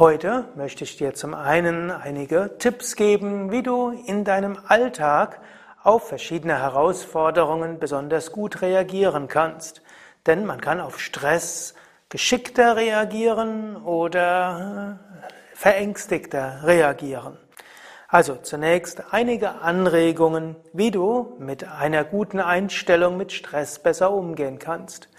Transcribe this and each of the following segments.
Heute möchte ich dir zum einen einige Tipps geben, wie du in deinem Alltag auf verschiedene Herausforderungen besonders gut reagieren kannst. Denn man kann auf Stress geschickter reagieren oder verängstigter reagieren. Also zunächst einige Anregungen, wie du mit einer guten Einstellung mit Stress besser umgehen kannst.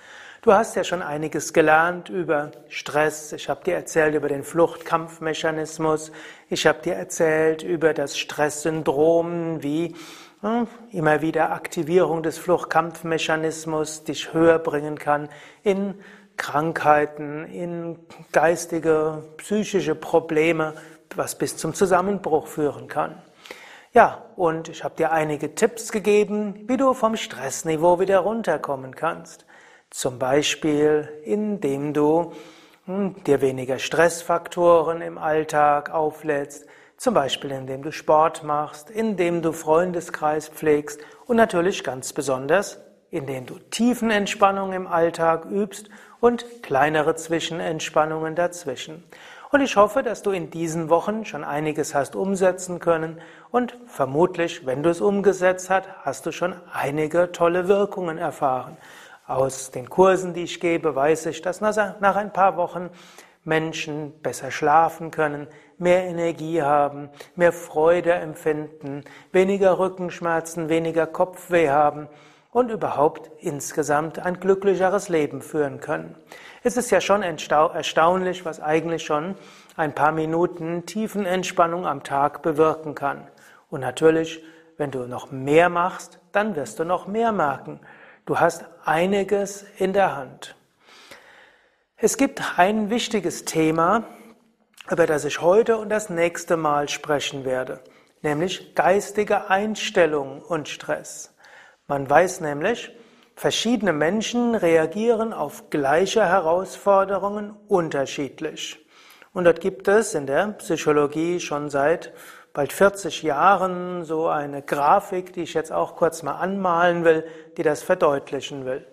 Du hast ja schon einiges gelernt über Stress. Ich habe dir erzählt über den Fluchtkampfmechanismus. Ich habe dir erzählt über das Stresssyndrom, wie hm, immer wieder Aktivierung des Fluchtkampfmechanismus dich höher bringen kann in Krankheiten, in geistige, psychische Probleme, was bis zum Zusammenbruch führen kann. Ja, und ich habe dir einige Tipps gegeben, wie du vom Stressniveau wieder runterkommen kannst. Zum Beispiel, indem du hm, dir weniger Stressfaktoren im Alltag auflädst, zum Beispiel indem du Sport machst, indem du Freundeskreis pflegst und natürlich ganz besonders, indem du Tiefenentspannung im Alltag übst und kleinere Zwischenentspannungen dazwischen. Und ich hoffe, dass du in diesen Wochen schon einiges hast umsetzen können und vermutlich, wenn du es umgesetzt hast, hast du schon einige tolle Wirkungen erfahren. Aus den Kursen, die ich gebe, weiß ich, dass nach ein paar Wochen Menschen besser schlafen können, mehr Energie haben, mehr Freude empfinden, weniger Rückenschmerzen, weniger Kopfweh haben und überhaupt insgesamt ein glücklicheres Leben führen können. Es ist ja schon erstaunlich, was eigentlich schon ein paar Minuten Tiefenentspannung am Tag bewirken kann. Und natürlich, wenn du noch mehr machst, dann wirst du noch mehr merken. Du hast einiges in der Hand. Es gibt ein wichtiges Thema, über das ich heute und das nächste Mal sprechen werde, nämlich geistige Einstellung und Stress. Man weiß nämlich, verschiedene Menschen reagieren auf gleiche Herausforderungen unterschiedlich. Und dort gibt es in der Psychologie schon seit bald 40 Jahren so eine Grafik, die ich jetzt auch kurz mal anmalen will, die das verdeutlichen will.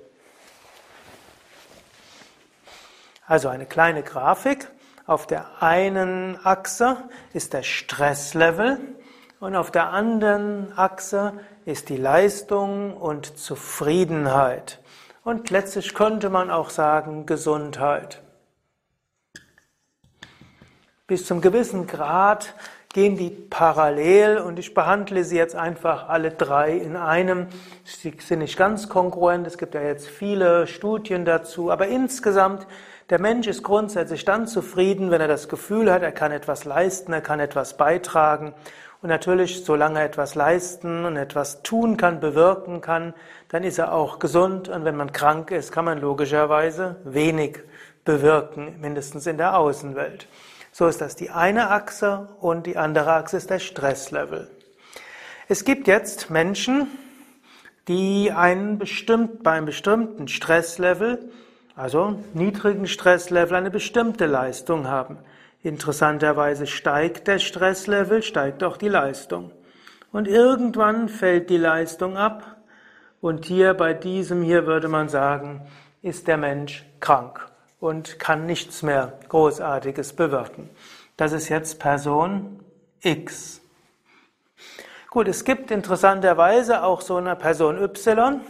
Also eine kleine Grafik. Auf der einen Achse ist der Stresslevel und auf der anderen Achse ist die Leistung und Zufriedenheit. Und letztlich könnte man auch sagen Gesundheit. Bis zum gewissen Grad gehen die parallel und ich behandle sie jetzt einfach alle drei in einem. Sie sind nicht ganz kongruent, es gibt ja jetzt viele Studien dazu, aber insgesamt der Mensch ist grundsätzlich dann zufrieden, wenn er das Gefühl hat, er kann etwas leisten, er kann etwas beitragen. Und natürlich, solange er etwas leisten und etwas tun kann, bewirken kann, dann ist er auch gesund. Und wenn man krank ist, kann man logischerweise wenig bewirken, mindestens in der Außenwelt. So ist das die eine Achse und die andere Achse ist der Stresslevel. Es gibt jetzt Menschen, die einen bestimmt, bei einem bestimmten Stresslevel also niedrigen Stresslevel eine bestimmte Leistung haben. Interessanterweise steigt der Stresslevel, steigt auch die Leistung. Und irgendwann fällt die Leistung ab. Und hier bei diesem hier würde man sagen, ist der Mensch krank und kann nichts mehr Großartiges bewirken. Das ist jetzt Person X. Gut, es gibt interessanterweise auch so eine Person Y,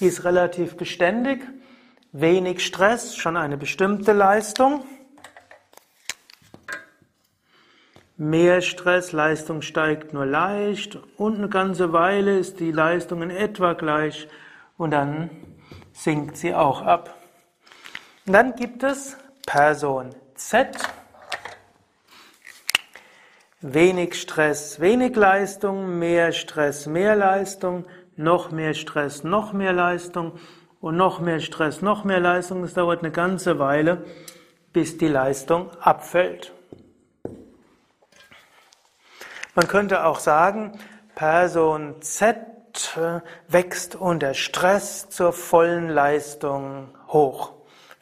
die ist relativ beständig wenig Stress, schon eine bestimmte Leistung. Mehr Stress, Leistung steigt nur leicht und eine ganze Weile ist die Leistung in etwa gleich und dann sinkt sie auch ab. Und dann gibt es Person Z. Wenig Stress, wenig Leistung, mehr Stress, mehr Leistung, noch mehr Stress, noch mehr Leistung und noch mehr Stress, noch mehr Leistung. Es dauert eine ganze Weile, bis die Leistung abfällt. Man könnte auch sagen, Person Z wächst unter Stress zur vollen Leistung hoch,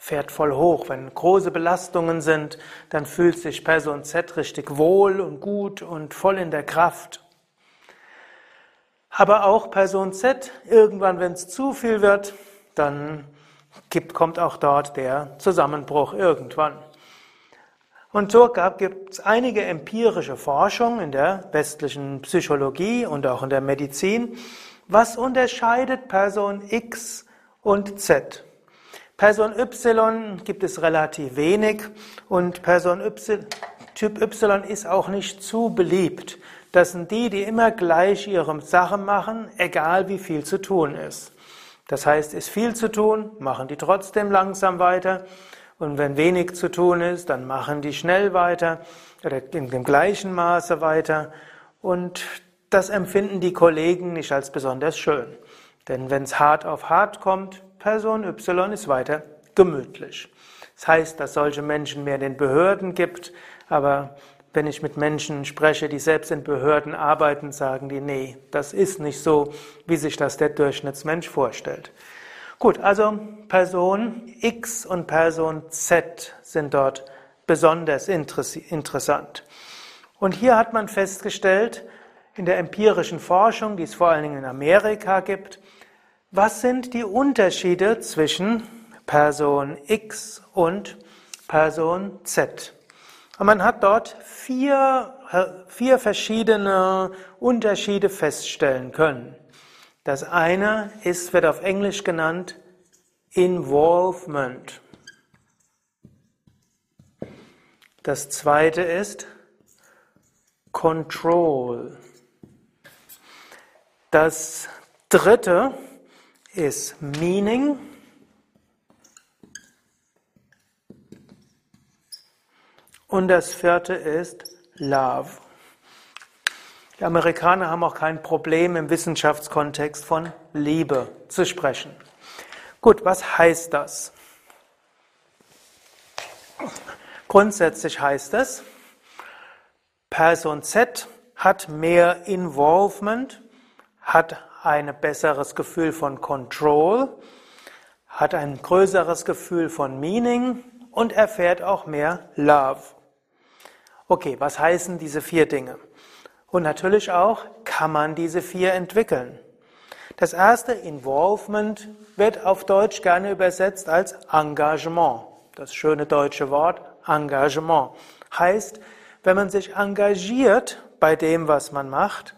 fährt voll hoch. Wenn große Belastungen sind, dann fühlt sich Person Z richtig wohl und gut und voll in der Kraft. Aber auch Person Z, irgendwann, wenn es zu viel wird, dann gibt, kommt auch dort der Zusammenbruch irgendwann. Und so gibt es einige empirische Forschung in der westlichen Psychologie und auch in der Medizin. Was unterscheidet Person X und Z? Person Y gibt es relativ wenig und Person y, Typ Y ist auch nicht zu beliebt. Das sind die, die immer gleich ihre Sache machen, egal wie viel zu tun ist. Das heißt, ist viel zu tun, machen die trotzdem langsam weiter. Und wenn wenig zu tun ist, dann machen die schnell weiter oder in dem gleichen Maße weiter. Und das empfinden die Kollegen nicht als besonders schön. Denn wenn es hart auf hart kommt, Person Y ist weiter gemütlich. Das heißt, dass solche Menschen mehr den Behörden gibt, aber wenn ich mit Menschen spreche, die selbst in Behörden arbeiten, sagen die, nee, das ist nicht so, wie sich das der Durchschnittsmensch vorstellt. Gut, also Person X und Person Z sind dort besonders interessant. Und hier hat man festgestellt, in der empirischen Forschung, die es vor allen Dingen in Amerika gibt, was sind die Unterschiede zwischen Person X und Person Z? Und man hat dort vier, vier verschiedene Unterschiede feststellen können. Das eine ist, wird auf Englisch genannt Involvement. Das zweite ist Control. Das dritte ist Meaning. Und das vierte ist Love. Die Amerikaner haben auch kein Problem im Wissenschaftskontext von Liebe zu sprechen. Gut, was heißt das? Grundsätzlich heißt es, Person Z hat mehr Involvement, hat ein besseres Gefühl von Control, hat ein größeres Gefühl von Meaning und erfährt auch mehr Love. Okay, was heißen diese vier Dinge? Und natürlich auch, kann man diese vier entwickeln? Das erste, Involvement, wird auf Deutsch gerne übersetzt als Engagement. Das schöne deutsche Wort Engagement heißt, wenn man sich engagiert bei dem, was man macht,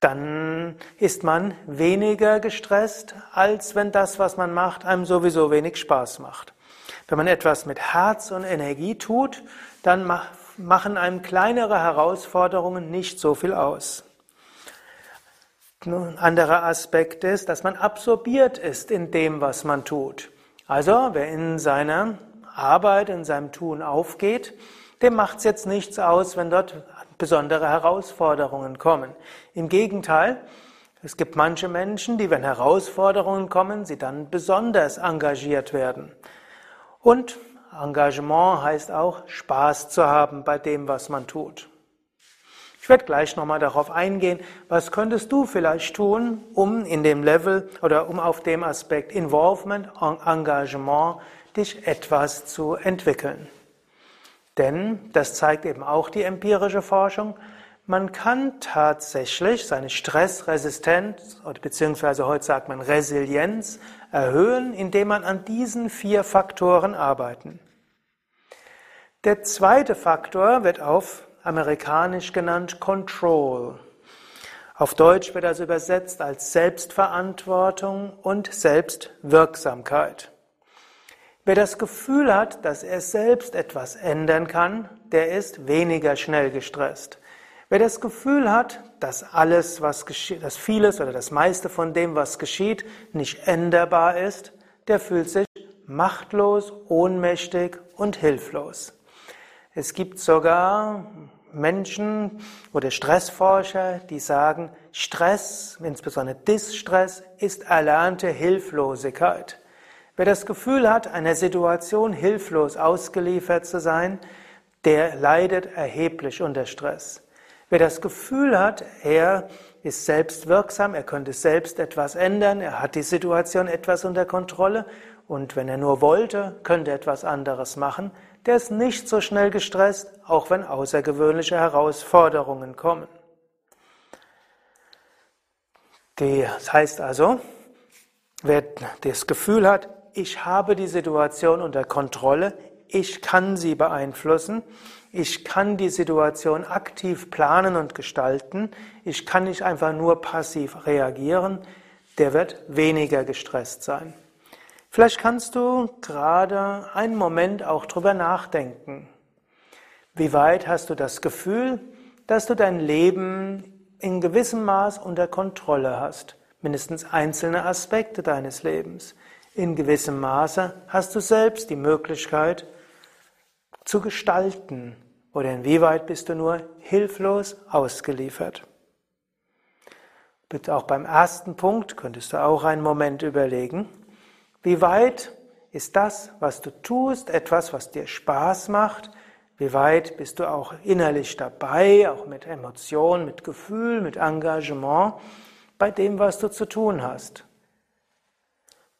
dann ist man weniger gestresst, als wenn das, was man macht, einem sowieso wenig Spaß macht. Wenn man etwas mit Herz und Energie tut, dann machen einem kleinere Herausforderungen nicht so viel aus. Ein anderer Aspekt ist, dass man absorbiert ist in dem, was man tut. Also, wer in seiner Arbeit, in seinem Tun aufgeht, dem macht es jetzt nichts aus, wenn dort besondere Herausforderungen kommen. Im Gegenteil, es gibt manche Menschen, die, wenn Herausforderungen kommen, sie dann besonders engagiert werden. Und Engagement heißt auch Spaß zu haben bei dem, was man tut. Ich werde gleich nochmal darauf eingehen, was könntest du vielleicht tun, um in dem Level oder um auf dem Aspekt Involvement, Engagement dich etwas zu entwickeln. Denn, das zeigt eben auch die empirische Forschung, man kann tatsächlich seine Stressresistenz, beziehungsweise heute sagt man Resilienz, erhöhen, indem man an diesen vier Faktoren arbeiten. Der zweite Faktor wird auf amerikanisch genannt Control. Auf Deutsch wird das übersetzt als Selbstverantwortung und Selbstwirksamkeit. Wer das Gefühl hat, dass er selbst etwas ändern kann, der ist weniger schnell gestresst. Wer das Gefühl hat, dass alles, was geschieht, dass vieles oder das meiste von dem, was geschieht, nicht änderbar ist, der fühlt sich machtlos, ohnmächtig und hilflos. Es gibt sogar Menschen oder Stressforscher, die sagen, Stress, insbesondere Distress, ist erlernte Hilflosigkeit. Wer das Gefühl hat, einer Situation hilflos ausgeliefert zu sein, der leidet erheblich unter Stress. Wer das Gefühl hat, er ist selbst wirksam, er könnte selbst etwas ändern, er hat die Situation etwas unter Kontrolle und wenn er nur wollte, könnte etwas anderes machen, der ist nicht so schnell gestresst, auch wenn außergewöhnliche Herausforderungen kommen. Das heißt also, wer das Gefühl hat, ich habe die Situation unter Kontrolle, ich kann sie beeinflussen, ich kann die Situation aktiv planen und gestalten, ich kann nicht einfach nur passiv reagieren, der wird weniger gestresst sein. Vielleicht kannst du gerade einen Moment auch drüber nachdenken. Wie weit hast du das Gefühl, dass du dein Leben in gewissem Maß unter Kontrolle hast? Mindestens einzelne Aspekte deines Lebens. In gewissem Maße hast du selbst die Möglichkeit zu gestalten. Oder inwieweit bist du nur hilflos ausgeliefert? Bitte auch beim ersten Punkt könntest du auch einen Moment überlegen. Wie weit ist das, was du tust, etwas, was dir Spaß macht? Wie weit bist du auch innerlich dabei, auch mit Emotion, mit Gefühl, mit Engagement bei dem, was du zu tun hast?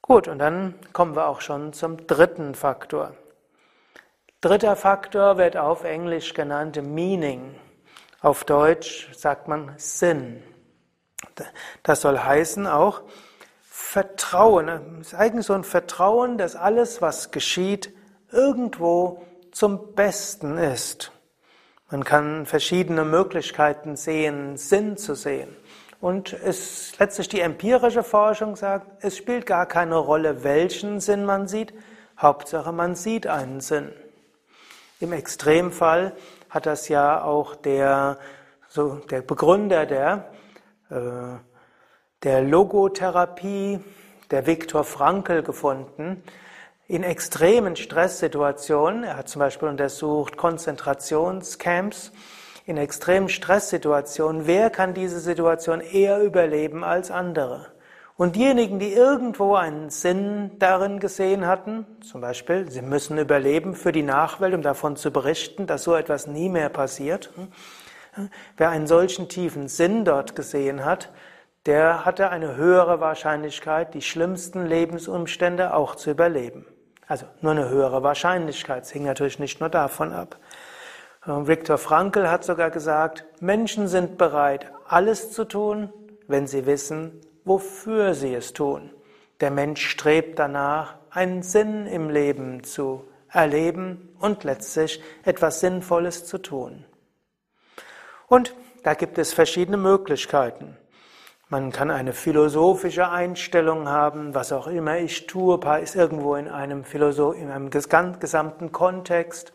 Gut, und dann kommen wir auch schon zum dritten Faktor. Dritter Faktor wird auf Englisch genannt Meaning. Auf Deutsch sagt man Sinn. Das soll heißen auch, Vertrauen, es ist eigentlich so ein Vertrauen, dass alles, was geschieht, irgendwo zum Besten ist. Man kann verschiedene Möglichkeiten sehen, Sinn zu sehen. Und es letztlich die empirische Forschung sagt, es spielt gar keine Rolle, welchen Sinn man sieht. Hauptsache, man sieht einen Sinn. Im Extremfall hat das ja auch der, so der Begründer der äh, der Logotherapie, der Viktor Frankl gefunden, in extremen Stresssituationen. Er hat zum Beispiel untersucht Konzentrationscamps. In extremen Stresssituationen, wer kann diese Situation eher überleben als andere? Und diejenigen, die irgendwo einen Sinn darin gesehen hatten, zum Beispiel, sie müssen überleben für die Nachwelt, um davon zu berichten, dass so etwas nie mehr passiert. Wer einen solchen tiefen Sinn dort gesehen hat, der hatte eine höhere Wahrscheinlichkeit, die schlimmsten Lebensumstände auch zu überleben. Also nur eine höhere Wahrscheinlichkeit. Es hing natürlich nicht nur davon ab. Viktor Frankl hat sogar gesagt, Menschen sind bereit, alles zu tun, wenn sie wissen, wofür sie es tun. Der Mensch strebt danach, einen Sinn im Leben zu erleben und letztlich etwas Sinnvolles zu tun. Und da gibt es verschiedene Möglichkeiten. Man kann eine philosophische Einstellung haben, was auch immer ich tue, ist irgendwo in einem, Philosoph in einem gesamten Kontext.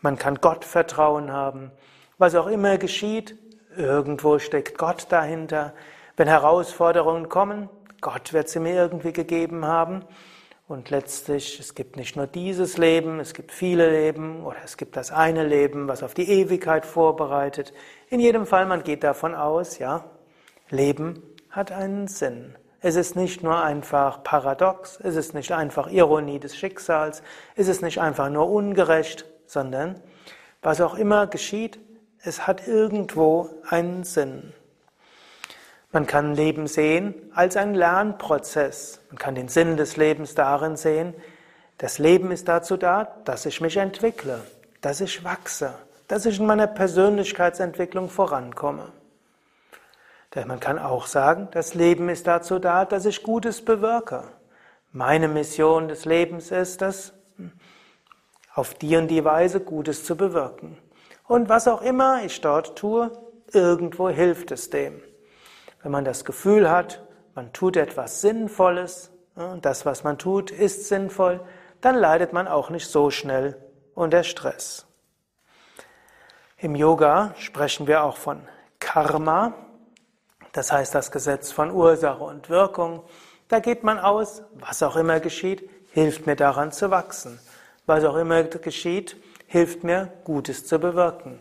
Man kann Gottvertrauen haben. Was auch immer geschieht, irgendwo steckt Gott dahinter. Wenn Herausforderungen kommen, Gott wird sie mir irgendwie gegeben haben. Und letztlich, es gibt nicht nur dieses Leben, es gibt viele Leben oder es gibt das eine Leben, was auf die Ewigkeit vorbereitet. In jedem Fall, man geht davon aus, ja, Leben hat einen Sinn. Es ist nicht nur einfach paradox, es ist nicht einfach Ironie des Schicksals, es ist nicht einfach nur ungerecht, sondern was auch immer geschieht, es hat irgendwo einen Sinn. Man kann Leben sehen als einen Lernprozess. Man kann den Sinn des Lebens darin sehen, das Leben ist dazu da, dass ich mich entwickle, dass ich wachse, dass ich in meiner Persönlichkeitsentwicklung vorankomme. Man kann auch sagen, das Leben ist dazu da, dass ich Gutes bewirke. Meine Mission des Lebens ist es, auf die und die Weise Gutes zu bewirken. Und was auch immer ich dort tue, irgendwo hilft es dem. Wenn man das Gefühl hat, man tut etwas Sinnvolles, das, was man tut, ist sinnvoll, dann leidet man auch nicht so schnell unter Stress. Im Yoga sprechen wir auch von Karma, das heißt das Gesetz von Ursache und Wirkung. Da geht man aus, was auch immer geschieht, hilft mir daran zu wachsen. Was auch immer geschieht, hilft mir, Gutes zu bewirken.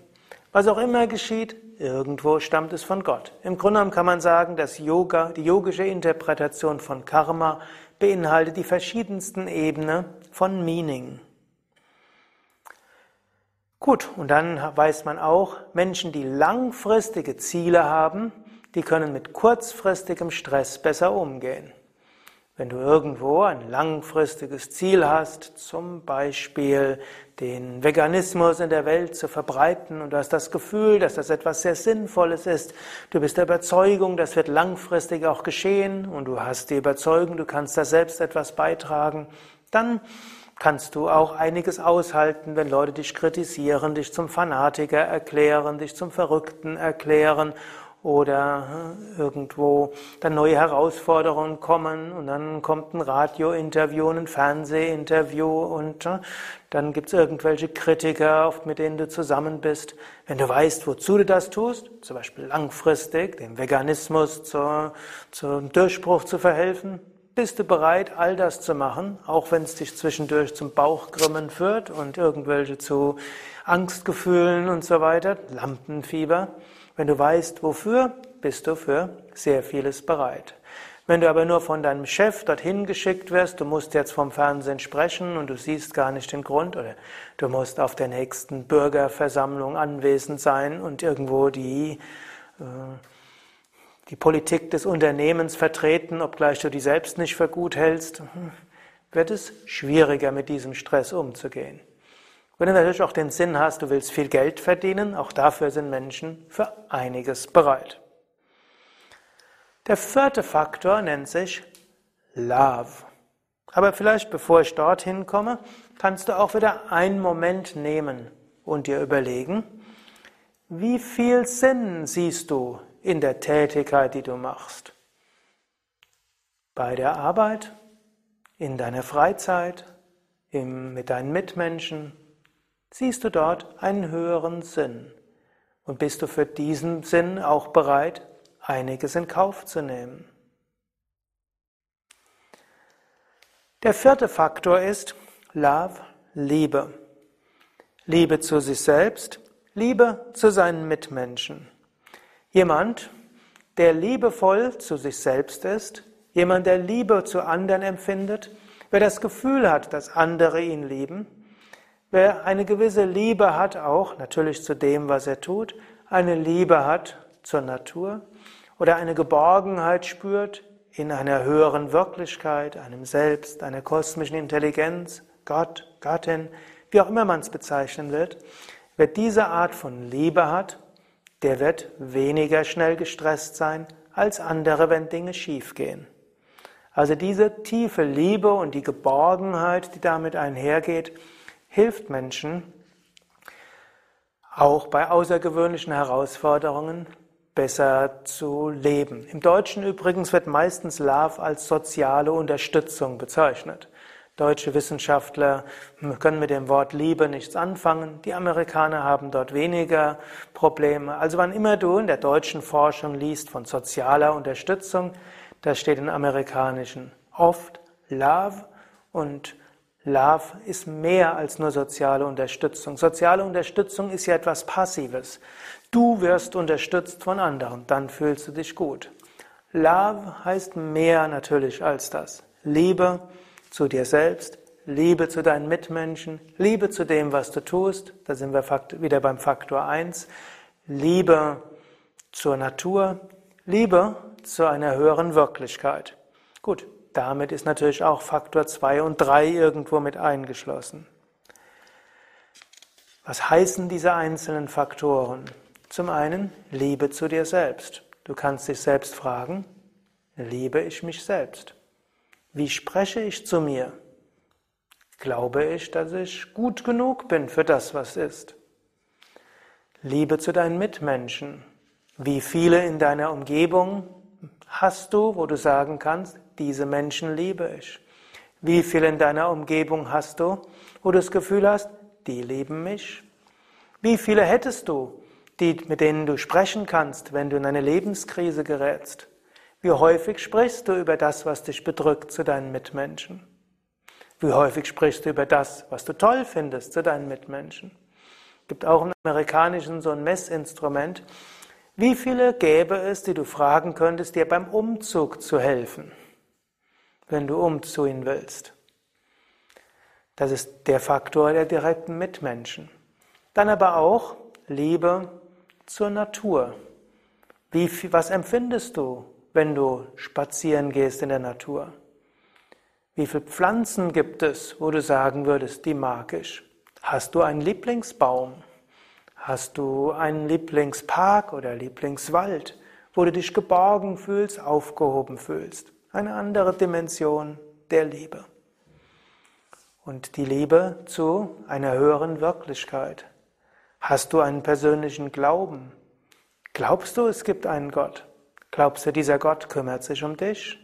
Was auch immer geschieht, irgendwo stammt es von Gott. Im Grunde genommen kann man sagen, dass Yoga, die yogische Interpretation von Karma beinhaltet die verschiedensten Ebenen von Meaning. Gut, und dann weiß man auch, Menschen, die langfristige Ziele haben, die können mit kurzfristigem Stress besser umgehen. Wenn du irgendwo ein langfristiges Ziel hast, zum Beispiel den Veganismus in der Welt zu verbreiten und du hast das Gefühl, dass das etwas sehr Sinnvolles ist, du bist der Überzeugung, das wird langfristig auch geschehen und du hast die Überzeugung, du kannst da selbst etwas beitragen, dann kannst du auch einiges aushalten, wenn Leute dich kritisieren, dich zum Fanatiker erklären, dich zum Verrückten erklären oder hm, irgendwo dann neue Herausforderungen kommen und dann kommt ein Radiointerview, ein Fernsehinterview und hm, dann gibt es irgendwelche Kritiker, mit denen du zusammen bist. Wenn du weißt, wozu du das tust, zum Beispiel langfristig dem Veganismus zur, zum Durchbruch zu verhelfen, bist du bereit, all das zu machen, auch wenn es dich zwischendurch zum Bauchgrimmen führt und irgendwelche zu Angstgefühlen und so weiter, Lampenfieber. Wenn du weißt, wofür, bist du für sehr vieles bereit. Wenn du aber nur von deinem Chef dorthin geschickt wirst, du musst jetzt vom Fernsehen sprechen und du siehst gar nicht den Grund oder du musst auf der nächsten Bürgerversammlung anwesend sein und irgendwo die, äh, die Politik des Unternehmens vertreten, obgleich du die selbst nicht für gut hältst, wird es schwieriger mit diesem Stress umzugehen. Wenn du natürlich auch den Sinn hast, du willst viel Geld verdienen, auch dafür sind Menschen für einiges bereit. Der vierte Faktor nennt sich Love. Aber vielleicht bevor ich dorthin komme, kannst du auch wieder einen Moment nehmen und dir überlegen, wie viel Sinn siehst du in der Tätigkeit, die du machst? Bei der Arbeit, in deiner Freizeit, im, mit deinen Mitmenschen, siehst du dort einen höheren Sinn. Und bist du für diesen Sinn auch bereit, einiges in Kauf zu nehmen? Der vierte Faktor ist Love, Liebe. Liebe zu sich selbst, Liebe zu seinen Mitmenschen. Jemand, der liebevoll zu sich selbst ist, jemand, der Liebe zu anderen empfindet, wer das Gefühl hat, dass andere ihn lieben, Wer eine gewisse Liebe hat, auch natürlich zu dem, was er tut, eine Liebe hat zur Natur oder eine Geborgenheit spürt in einer höheren Wirklichkeit, einem Selbst, einer kosmischen Intelligenz, Gott, Gattin, wie auch immer man es bezeichnen wird, wer diese Art von Liebe hat, der wird weniger schnell gestresst sein als andere, wenn Dinge schiefgehen. Also diese tiefe Liebe und die Geborgenheit, die damit einhergeht, hilft Menschen, auch bei außergewöhnlichen Herausforderungen besser zu leben. Im Deutschen übrigens wird meistens Love als soziale Unterstützung bezeichnet. Deutsche Wissenschaftler können mit dem Wort Liebe nichts anfangen. Die Amerikaner haben dort weniger Probleme. Also wann immer du in der deutschen Forschung liest von sozialer Unterstützung, da steht in amerikanischen oft Love und Love ist mehr als nur soziale Unterstützung. Soziale Unterstützung ist ja etwas Passives. Du wirst unterstützt von anderen, dann fühlst du dich gut. Love heißt mehr natürlich als das. Liebe zu dir selbst, Liebe zu deinen Mitmenschen, Liebe zu dem, was du tust, da sind wir wieder beim Faktor 1, Liebe zur Natur, Liebe zu einer höheren Wirklichkeit. Gut, damit ist natürlich auch Faktor 2 und 3 irgendwo mit eingeschlossen. Was heißen diese einzelnen Faktoren? Zum einen Liebe zu dir selbst. Du kannst dich selbst fragen, liebe ich mich selbst? Wie spreche ich zu mir? Glaube ich, dass ich gut genug bin für das, was ist? Liebe zu deinen Mitmenschen. Wie viele in deiner Umgebung hast du, wo du sagen kannst, diese Menschen liebe ich? Wie viele in deiner Umgebung hast du, wo du das Gefühl hast, die lieben mich? Wie viele hättest du, die, mit denen du sprechen kannst, wenn du in eine Lebenskrise gerätst? Wie häufig sprichst du über das, was dich bedrückt, zu deinen Mitmenschen? Wie häufig sprichst du über das, was du toll findest, zu deinen Mitmenschen? Gibt auch im Amerikanischen so ein Messinstrument. Wie viele gäbe es, die du fragen könntest, dir beim Umzug zu helfen? Wenn du umziehen willst. Das ist der Faktor der direkten Mitmenschen. Dann aber auch Liebe zur Natur. Wie, was empfindest du, wenn du spazieren gehst in der Natur? Wie viele Pflanzen gibt es, wo du sagen würdest, die mag ich? Hast du einen Lieblingsbaum? Hast du einen Lieblingspark oder Lieblingswald, wo du dich geborgen fühlst, aufgehoben fühlst? Eine andere Dimension der Liebe. und die Liebe zu einer höheren Wirklichkeit? Hast du einen persönlichen Glauben? Glaubst du, es gibt einen Gott? Glaubst du, dieser Gott kümmert sich um dich?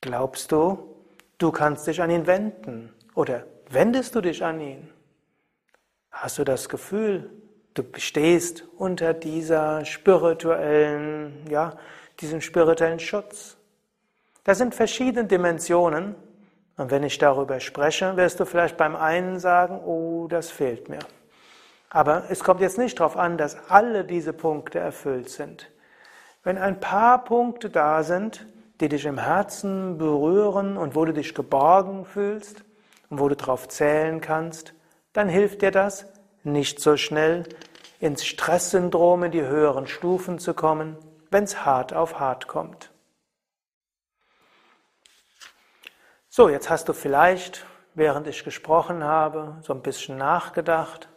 Glaubst du, du kannst dich an ihn wenden? Oder wendest du dich an ihn? Hast du das Gefühl, du stehst unter dieser spirituellen, ja, diesem spirituellen Schutz? Das sind verschiedene Dimensionen. Und wenn ich darüber spreche, wirst du vielleicht beim einen sagen, oh, das fehlt mir. Aber es kommt jetzt nicht darauf an, dass alle diese Punkte erfüllt sind. Wenn ein paar Punkte da sind, die dich im Herzen berühren und wo du dich geborgen fühlst und wo du darauf zählen kannst, dann hilft dir das, nicht so schnell ins Stresssyndrom in die höheren Stufen zu kommen, wenn es hart auf hart kommt. So, jetzt hast du vielleicht, während ich gesprochen habe, so ein bisschen nachgedacht.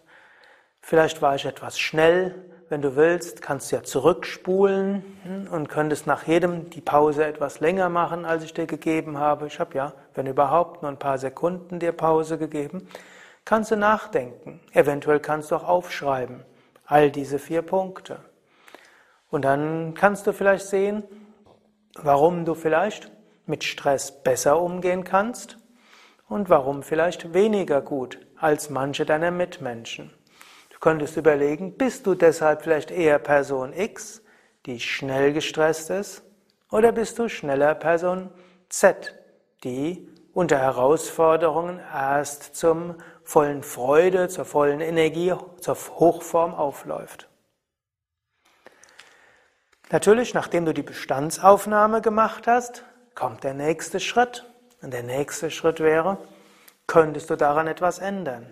Vielleicht war ich etwas schnell. Wenn du willst, kannst du ja zurückspulen hm, und könntest nach jedem die Pause etwas länger machen, als ich dir gegeben habe. Ich habe ja, wenn überhaupt, nur ein paar Sekunden dir Pause gegeben. Kannst du nachdenken. Eventuell kannst du auch aufschreiben. All diese vier Punkte. Und dann kannst du vielleicht sehen, warum du vielleicht mit Stress besser umgehen kannst und warum vielleicht weniger gut als manche deiner Mitmenschen. Du könntest überlegen, bist du deshalb vielleicht eher Person X, die schnell gestresst ist, oder bist du schneller Person Z, die unter Herausforderungen erst zum vollen Freude, zur vollen Energie, zur Hochform aufläuft. Natürlich, nachdem du die Bestandsaufnahme gemacht hast, kommt der nächste Schritt. Und der nächste Schritt wäre, könntest du daran etwas ändern?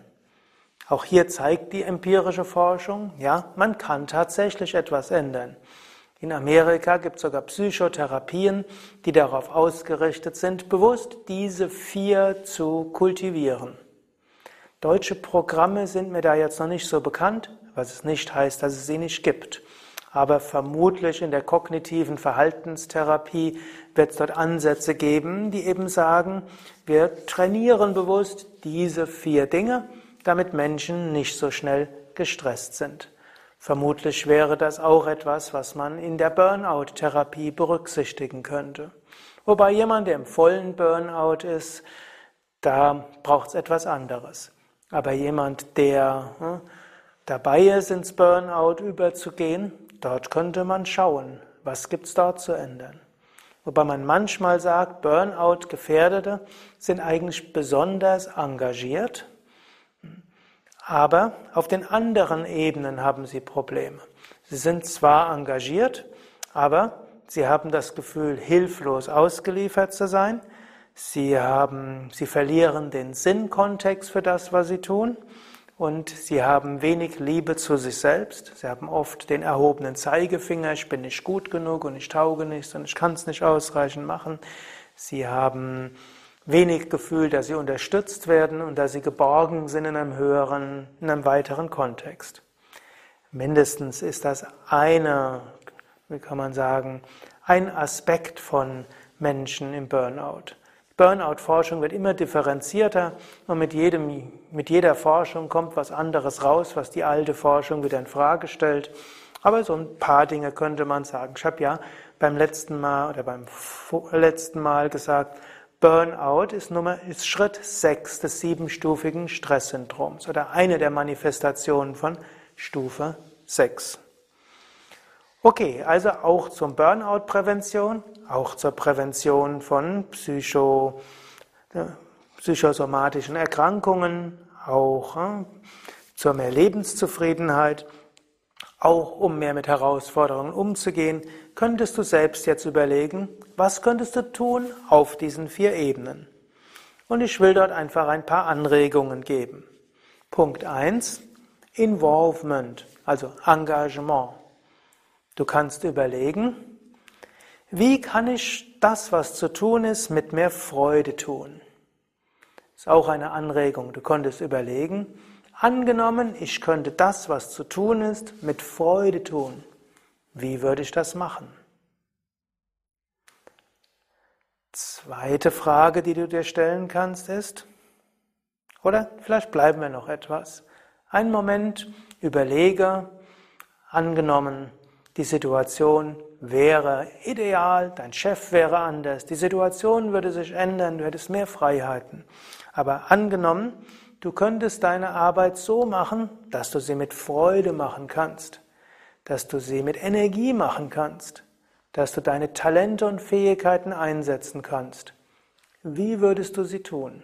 Auch hier zeigt die empirische Forschung, ja, man kann tatsächlich etwas ändern. In Amerika gibt es sogar Psychotherapien, die darauf ausgerichtet sind, bewusst diese vier zu kultivieren. Deutsche Programme sind mir da jetzt noch nicht so bekannt, was es nicht heißt, dass es sie nicht gibt. Aber vermutlich in der kognitiven Verhaltenstherapie wird es dort Ansätze geben, die eben sagen, wir trainieren bewusst diese vier Dinge, damit Menschen nicht so schnell gestresst sind. Vermutlich wäre das auch etwas, was man in der Burnout-Therapie berücksichtigen könnte. Wobei jemand, der im vollen Burnout ist, da braucht es etwas anderes. Aber jemand, der hm, dabei ist, ins Burnout überzugehen, Dort könnte man schauen, was gibt es dort zu ändern. Wobei man manchmal sagt, Burnout-Gefährdete sind eigentlich besonders engagiert, aber auf den anderen Ebenen haben sie Probleme. Sie sind zwar engagiert, aber sie haben das Gefühl, hilflos ausgeliefert zu sein. Sie haben, sie verlieren den Sinnkontext für das, was sie tun und sie haben wenig Liebe zu sich selbst. Sie haben oft den erhobenen Zeigefinger, ich bin nicht gut genug und ich tauge nichts und ich kann es nicht ausreichend machen. Sie haben wenig Gefühl, dass sie unterstützt werden und dass sie geborgen sind in einem höheren, in einem weiteren Kontext. Mindestens ist das eine, wie kann man sagen, ein Aspekt von Menschen im Burnout. Burnout-Forschung wird immer differenzierter und mit, jedem, mit jeder Forschung kommt was anderes raus, was die alte Forschung wieder in Frage stellt. Aber so ein paar Dinge könnte man sagen. Ich habe ja beim letzten Mal oder beim letzten Mal gesagt, Burnout ist, Nummer, ist Schritt 6 des siebenstufigen Stresssyndroms oder eine der Manifestationen von Stufe 6. Okay, also auch zum Burnout-Prävention, auch zur Prävention von Psycho, psychosomatischen Erkrankungen, auch äh, zur mehr Lebenszufriedenheit, auch um mehr mit Herausforderungen umzugehen, könntest du selbst jetzt überlegen, was könntest du tun auf diesen vier Ebenen. Und ich will dort einfach ein paar Anregungen geben. Punkt 1, Involvement, also Engagement. Du kannst überlegen, wie kann ich das, was zu tun ist, mit mehr Freude tun? Ist auch eine Anregung. Du konntest überlegen, angenommen, ich könnte das, was zu tun ist, mit Freude tun. Wie würde ich das machen? Zweite Frage, die du dir stellen kannst, ist, Oder vielleicht bleiben wir noch etwas. Einen Moment überlege, angenommen, die Situation wäre ideal, dein Chef wäre anders, die Situation würde sich ändern, du hättest mehr Freiheiten. Aber angenommen, du könntest deine Arbeit so machen, dass du sie mit Freude machen kannst, dass du sie mit Energie machen kannst, dass du deine Talente und Fähigkeiten einsetzen kannst. Wie würdest du sie tun?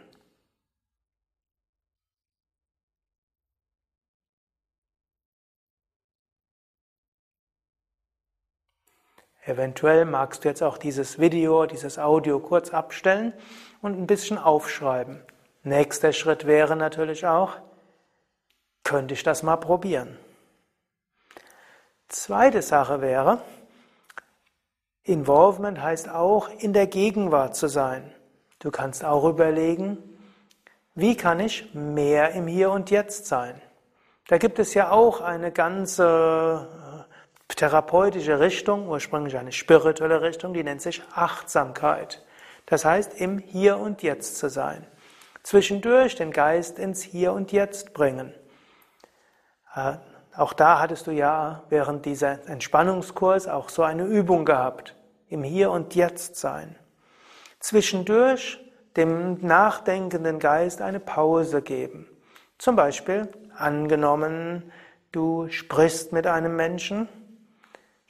Eventuell magst du jetzt auch dieses Video, dieses Audio kurz abstellen und ein bisschen aufschreiben. Nächster Schritt wäre natürlich auch, könnte ich das mal probieren. Zweite Sache wäre, Involvement heißt auch, in der Gegenwart zu sein. Du kannst auch überlegen, wie kann ich mehr im Hier und Jetzt sein? Da gibt es ja auch eine ganze therapeutische Richtung, ursprünglich eine spirituelle Richtung, die nennt sich Achtsamkeit. Das heißt, im Hier und Jetzt zu sein. Zwischendurch den Geist ins Hier und Jetzt bringen. Äh, auch da hattest du ja während dieser Entspannungskurs auch so eine Übung gehabt. Im Hier und Jetzt sein. Zwischendurch dem nachdenkenden Geist eine Pause geben. Zum Beispiel angenommen, du sprichst mit einem Menschen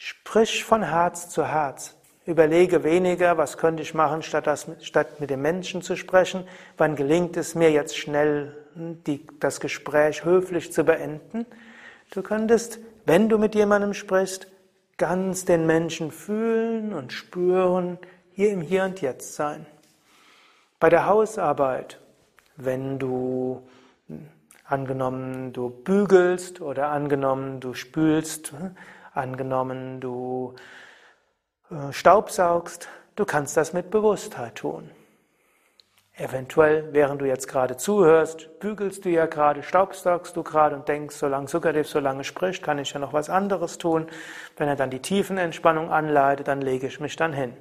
Sprich von Herz zu Herz. Überlege weniger, was könnte ich machen, statt, das, statt mit dem Menschen zu sprechen. Wann gelingt es mir jetzt schnell, die, das Gespräch höflich zu beenden? Du könntest, wenn du mit jemandem sprichst, ganz den Menschen fühlen und spüren, hier im Hier und Jetzt sein. Bei der Hausarbeit, wenn du angenommen, du bügelst oder angenommen, du spülst, Angenommen, du äh, staubsaugst, du kannst das mit Bewusstheit tun. Eventuell, während du jetzt gerade zuhörst, bügelst du ja gerade, staubsaugst du gerade und denkst, solange Sukadev so lange spricht, kann ich ja noch was anderes tun. Wenn er dann die Tiefenentspannung anleitet, dann lege ich mich dann hin.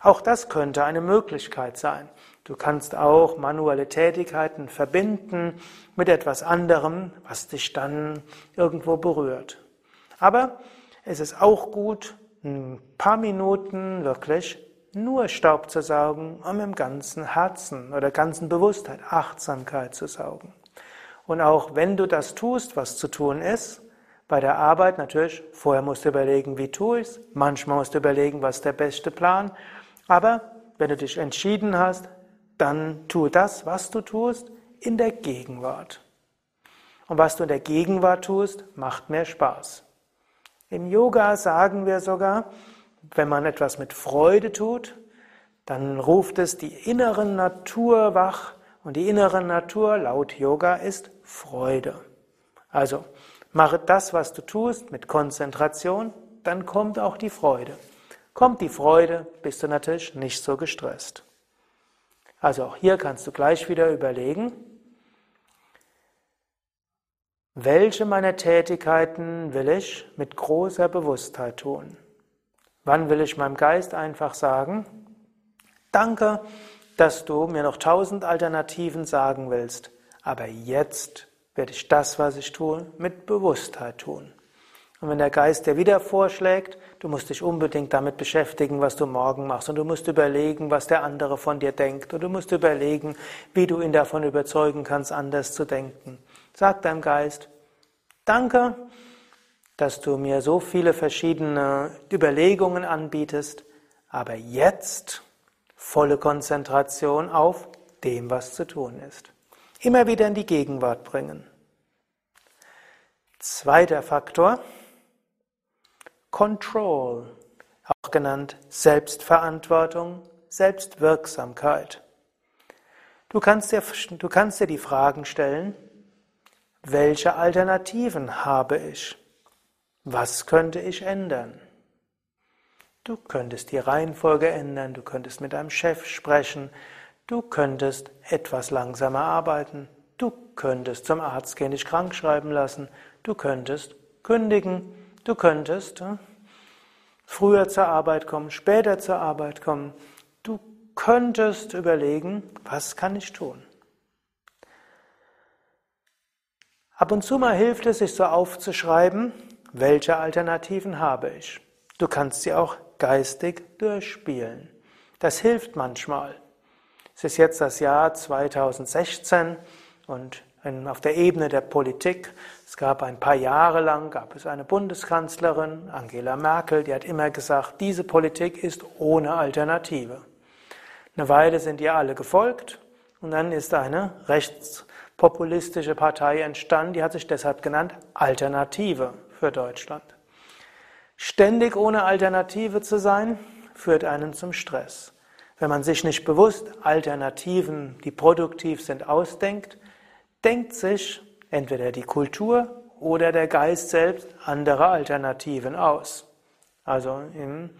Auch das könnte eine Möglichkeit sein. Du kannst auch manuelle Tätigkeiten verbinden mit etwas anderem, was dich dann irgendwo berührt. Aber es ist auch gut, ein paar Minuten wirklich nur Staub zu saugen, um im ganzen Herzen oder ganzen Bewusstheit Achtsamkeit zu saugen. Und auch wenn du das tust, was zu tun ist, bei der Arbeit natürlich, vorher musst du überlegen, wie tue ich es, manchmal musst du überlegen, was der beste Plan, aber wenn du dich entschieden hast, dann tue das, was du tust, in der Gegenwart. Und was du in der Gegenwart tust, macht mehr Spaß. Im Yoga sagen wir sogar, wenn man etwas mit Freude tut, dann ruft es die innere Natur wach und die innere Natur laut Yoga ist Freude. Also mache das, was du tust, mit Konzentration, dann kommt auch die Freude. Kommt die Freude, bist du natürlich nicht so gestresst. Also auch hier kannst du gleich wieder überlegen, welche meiner Tätigkeiten will ich mit großer Bewusstheit tun? Wann will ich meinem Geist einfach sagen, danke, dass du mir noch tausend Alternativen sagen willst, aber jetzt werde ich das, was ich tue, mit Bewusstheit tun. Und wenn der Geist dir wieder vorschlägt, du musst dich unbedingt damit beschäftigen, was du morgen machst, und du musst überlegen, was der andere von dir denkt, und du musst überlegen, wie du ihn davon überzeugen kannst, anders zu denken. Sag deinem Geist, danke, dass du mir so viele verschiedene Überlegungen anbietest, aber jetzt volle Konzentration auf dem, was zu tun ist. Immer wieder in die Gegenwart bringen. Zweiter Faktor, Control, auch genannt Selbstverantwortung, Selbstwirksamkeit. Du kannst dir, du kannst dir die Fragen stellen, welche Alternativen habe ich? Was könnte ich ändern? Du könntest die Reihenfolge ändern, du könntest mit deinem Chef sprechen, du könntest etwas langsamer arbeiten, du könntest zum Arzt gehen, dich krank schreiben lassen, du könntest kündigen, du könntest hm, früher zur Arbeit kommen, später zur Arbeit kommen, du könntest überlegen, was kann ich tun? Ab und zu mal hilft es, sich so aufzuschreiben, welche Alternativen habe ich. Du kannst sie auch geistig durchspielen. Das hilft manchmal. Es ist jetzt das Jahr 2016 und auf der Ebene der Politik, es gab ein paar Jahre lang, gab es eine Bundeskanzlerin, Angela Merkel, die hat immer gesagt, diese Politik ist ohne Alternative. Eine Weile sind ihr alle gefolgt und dann ist eine rechtspopulistische Partei entstanden, die hat sich deshalb genannt Alternative für Deutschland. Ständig ohne Alternative zu sein, führt einen zum Stress. Wenn man sich nicht bewusst Alternativen, die produktiv sind, ausdenkt, denkt sich entweder die Kultur oder der Geist selbst andere Alternativen aus. Also im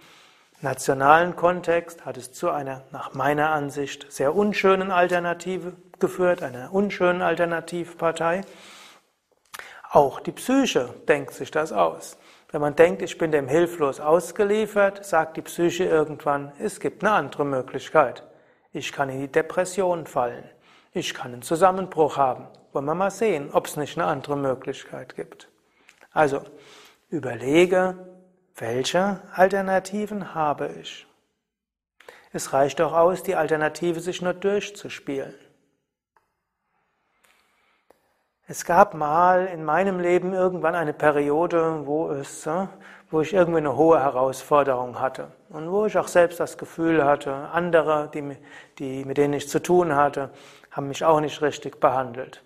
nationalen Kontext hat es zu einer, nach meiner Ansicht, sehr unschönen Alternative geführt, einer unschönen Alternativpartei. Auch die Psyche denkt sich das aus. Wenn man denkt, ich bin dem hilflos ausgeliefert, sagt die Psyche irgendwann, es gibt eine andere Möglichkeit. Ich kann in die Depression fallen. Ich kann einen Zusammenbruch haben. Wollen wir mal sehen, ob es nicht eine andere Möglichkeit gibt. Also, überlege, welche Alternativen habe ich? Es reicht doch aus, die Alternative sich nur durchzuspielen. Es gab mal in meinem Leben irgendwann eine Periode, wo es, äh, wo ich irgendwie eine hohe Herausforderung hatte und wo ich auch selbst das Gefühl hatte, andere, die, die, mit denen ich zu tun hatte, haben mich auch nicht richtig behandelt.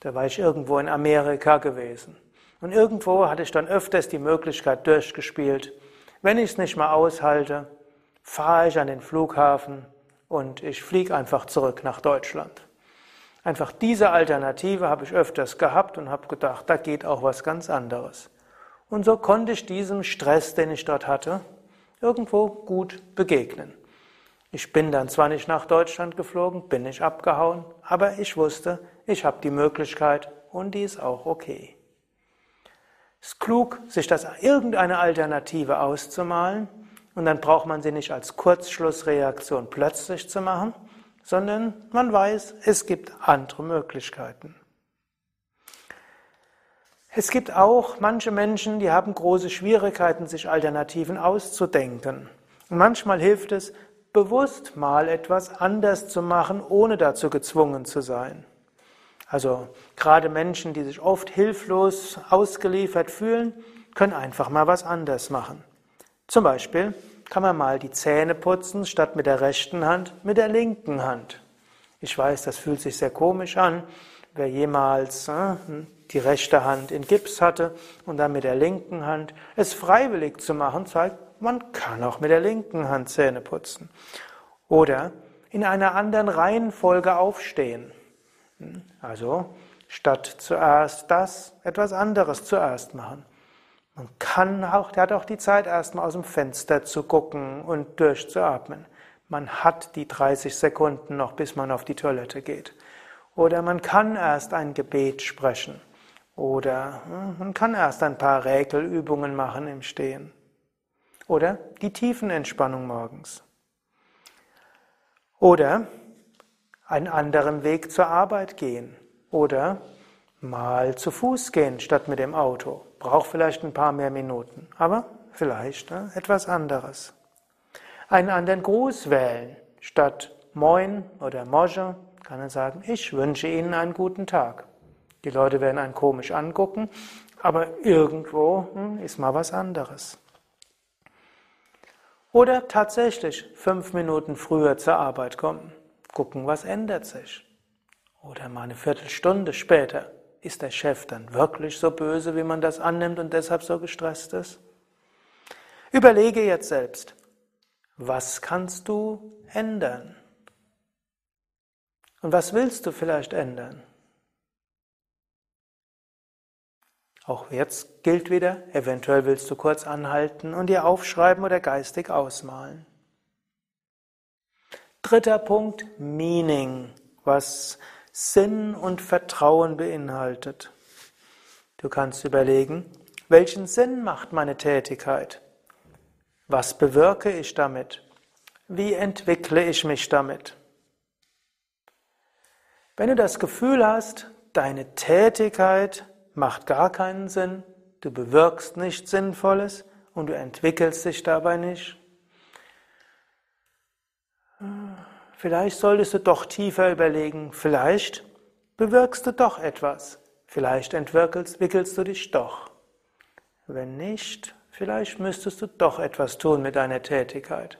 Da war ich irgendwo in Amerika gewesen. Und irgendwo hatte ich dann öfters die Möglichkeit durchgespielt, wenn ich es nicht mehr aushalte, fahre ich an den Flughafen und ich fliege einfach zurück nach Deutschland. Einfach diese Alternative habe ich öfters gehabt und habe gedacht, da geht auch was ganz anderes. Und so konnte ich diesem Stress, den ich dort hatte, irgendwo gut begegnen. Ich bin dann zwar nicht nach Deutschland geflogen, bin nicht abgehauen, aber ich wusste, ich habe die Möglichkeit und die ist auch okay. Es ist klug, sich das irgendeine Alternative auszumalen und dann braucht man sie nicht als Kurzschlussreaktion plötzlich zu machen, sondern man weiß, es gibt andere Möglichkeiten. Es gibt auch manche Menschen, die haben große Schwierigkeiten, sich Alternativen auszudenken. Und manchmal hilft es, bewusst mal etwas anders zu machen, ohne dazu gezwungen zu sein. Also gerade Menschen, die sich oft hilflos ausgeliefert fühlen, können einfach mal was anders machen. Zum Beispiel kann man mal die Zähne putzen, statt mit der rechten Hand, mit der linken Hand. Ich weiß, das fühlt sich sehr komisch an. Wer jemals äh, die rechte Hand in Gips hatte und dann mit der linken Hand es freiwillig zu machen, zeigt, man kann auch mit der linken Hand Zähne putzen. Oder in einer anderen Reihenfolge aufstehen. Also statt zuerst das, etwas anderes zuerst machen. Man kann auch, der hat auch die Zeit, erstmal aus dem Fenster zu gucken und durchzuatmen. Man hat die 30 Sekunden noch, bis man auf die Toilette geht. Oder man kann erst ein Gebet sprechen. Oder hm, man kann erst ein paar Räkelübungen machen im Stehen. Oder die Tiefenentspannung morgens. Oder einen anderen Weg zur Arbeit gehen. Oder mal zu Fuß gehen statt mit dem Auto. Braucht vielleicht ein paar mehr Minuten, aber vielleicht ne, etwas anderes. Einen anderen Gruß wählen. Statt Moin oder Moje kann er sagen, ich wünsche Ihnen einen guten Tag. Die Leute werden einen komisch angucken, aber irgendwo hm, ist mal was anderes. Oder tatsächlich fünf Minuten früher zur Arbeit kommen. Gucken, was ändert sich. Oder mal eine Viertelstunde später. Ist der Chef dann wirklich so böse, wie man das annimmt und deshalb so gestresst ist? Überlege jetzt selbst, was kannst du ändern? Und was willst du vielleicht ändern? Auch jetzt gilt wieder, eventuell willst du kurz anhalten und dir aufschreiben oder geistig ausmalen. Dritter Punkt, Meaning, was Sinn und Vertrauen beinhaltet. Du kannst überlegen, welchen Sinn macht meine Tätigkeit? Was bewirke ich damit? Wie entwickle ich mich damit? Wenn du das Gefühl hast, deine Tätigkeit macht gar keinen Sinn, du bewirkst nichts Sinnvolles und du entwickelst dich dabei nicht. Vielleicht solltest du doch tiefer überlegen, vielleicht bewirkst du doch etwas, vielleicht entwickelst du dich doch. Wenn nicht, vielleicht müsstest du doch etwas tun mit deiner Tätigkeit.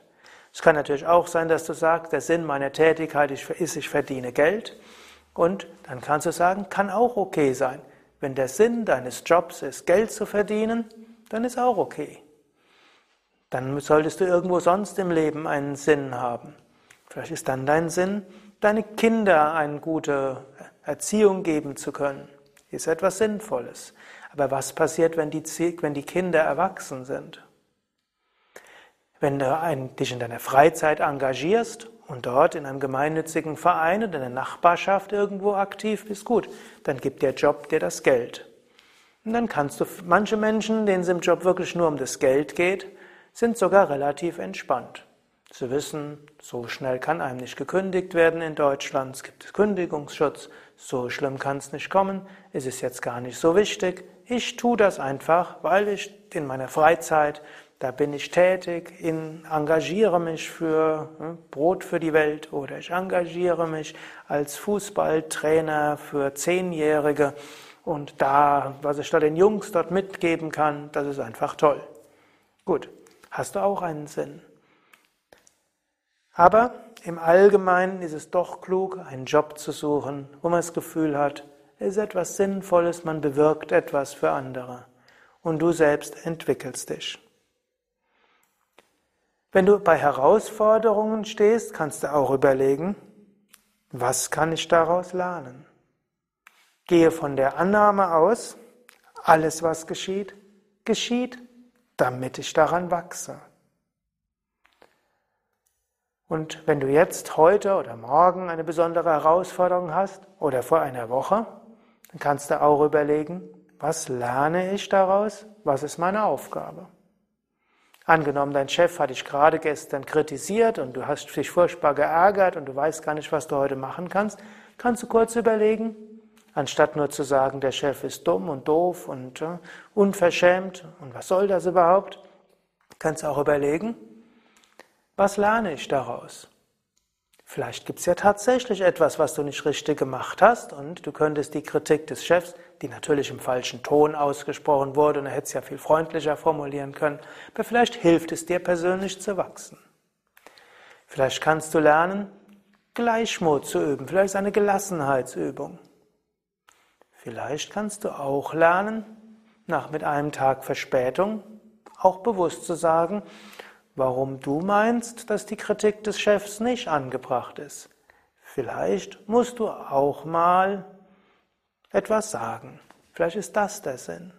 Es kann natürlich auch sein, dass du sagst, der Sinn meiner Tätigkeit ist, ich verdiene Geld. Und dann kannst du sagen, kann auch okay sein. Wenn der Sinn deines Jobs ist, Geld zu verdienen, dann ist auch okay. Dann solltest du irgendwo sonst im Leben einen Sinn haben. Vielleicht ist dann dein Sinn, deine Kinder eine gute Erziehung geben zu können. Ist etwas Sinnvolles. Aber was passiert, wenn die, wenn die Kinder erwachsen sind? Wenn du dich in deiner Freizeit engagierst und dort in einem gemeinnützigen Verein oder in der Nachbarschaft irgendwo aktiv bist, gut, dann gibt der Job dir das Geld. Und dann kannst du, manche Menschen, denen es im Job wirklich nur um das Geld geht, sind sogar relativ entspannt. Sie wissen, so schnell kann einem nicht gekündigt werden in Deutschland, es gibt Kündigungsschutz, so schlimm kann es nicht kommen, es ist jetzt gar nicht so wichtig. Ich tue das einfach, weil ich in meiner Freizeit, da bin ich tätig, in, engagiere mich für hm, Brot für die Welt oder ich engagiere mich als Fußballtrainer für Zehnjährige und da, was ich da den Jungs dort mitgeben kann, das ist einfach toll. Gut, hast du auch einen Sinn. Aber im Allgemeinen ist es doch klug, einen Job zu suchen, wo man das Gefühl hat, es ist etwas Sinnvolles, man bewirkt etwas für andere und du selbst entwickelst dich. Wenn du bei Herausforderungen stehst, kannst du auch überlegen, was kann ich daraus lernen? Gehe von der Annahme aus, alles was geschieht, geschieht, damit ich daran wachse. Und wenn du jetzt heute oder morgen eine besondere Herausforderung hast oder vor einer Woche, dann kannst du auch überlegen, was lerne ich daraus? Was ist meine Aufgabe? Angenommen, dein Chef hat dich gerade gestern kritisiert und du hast dich furchtbar geärgert und du weißt gar nicht, was du heute machen kannst, kannst du kurz überlegen, anstatt nur zu sagen, der Chef ist dumm und doof und uh, unverschämt und was soll das überhaupt, kannst du auch überlegen, was lerne ich daraus? Vielleicht gibt es ja tatsächlich etwas, was du nicht richtig gemacht hast und du könntest die Kritik des Chefs, die natürlich im falschen Ton ausgesprochen wurde und er hätte es ja viel freundlicher formulieren können, aber vielleicht hilft es dir persönlich zu wachsen. Vielleicht kannst du lernen, Gleichmut zu üben, vielleicht ist eine Gelassenheitsübung. Vielleicht kannst du auch lernen, nach mit einem Tag Verspätung auch bewusst zu sagen, warum du meinst, dass die Kritik des Chefs nicht angebracht ist. Vielleicht musst du auch mal etwas sagen. Vielleicht ist das der Sinn.